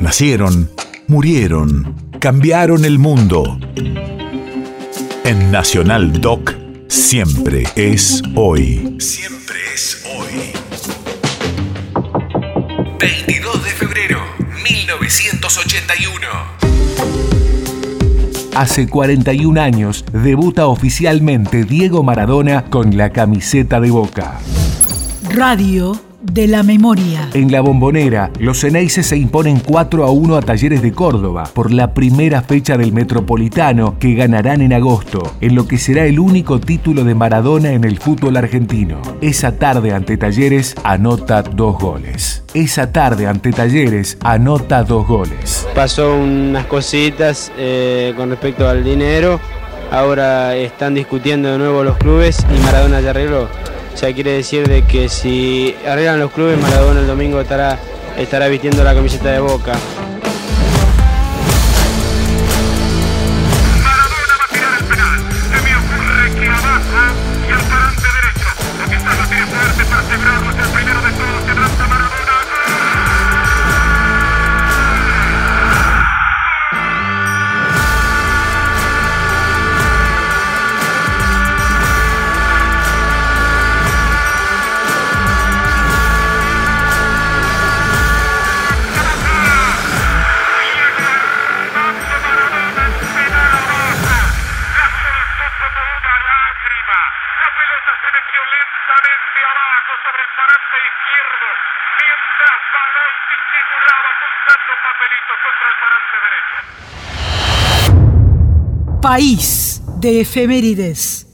Nacieron, murieron, cambiaron el mundo. En Nacional Doc, siempre es hoy. Siempre es hoy. 22 de febrero, 1981. Hace 41 años debuta oficialmente Diego Maradona con la camiseta de Boca. Radio de la memoria. En la bombonera, los Ceneices se imponen 4 a 1 a Talleres de Córdoba por la primera fecha del Metropolitano que ganarán en agosto, en lo que será el único título de Maradona en el fútbol argentino. Esa tarde ante Talleres anota dos goles. Esa tarde ante Talleres anota dos goles. Pasó unas cositas eh, con respecto al dinero. Ahora están discutiendo de nuevo los clubes y Maradona ya arregló. O sea, quiere decir de que si arreglan los clubes, Maradona el domingo estará, estará vistiendo la camiseta de Boca. Parante izquierdo, mientras Balotti simulaba apuntando papelitos contra el parante derecho. País de efemérides.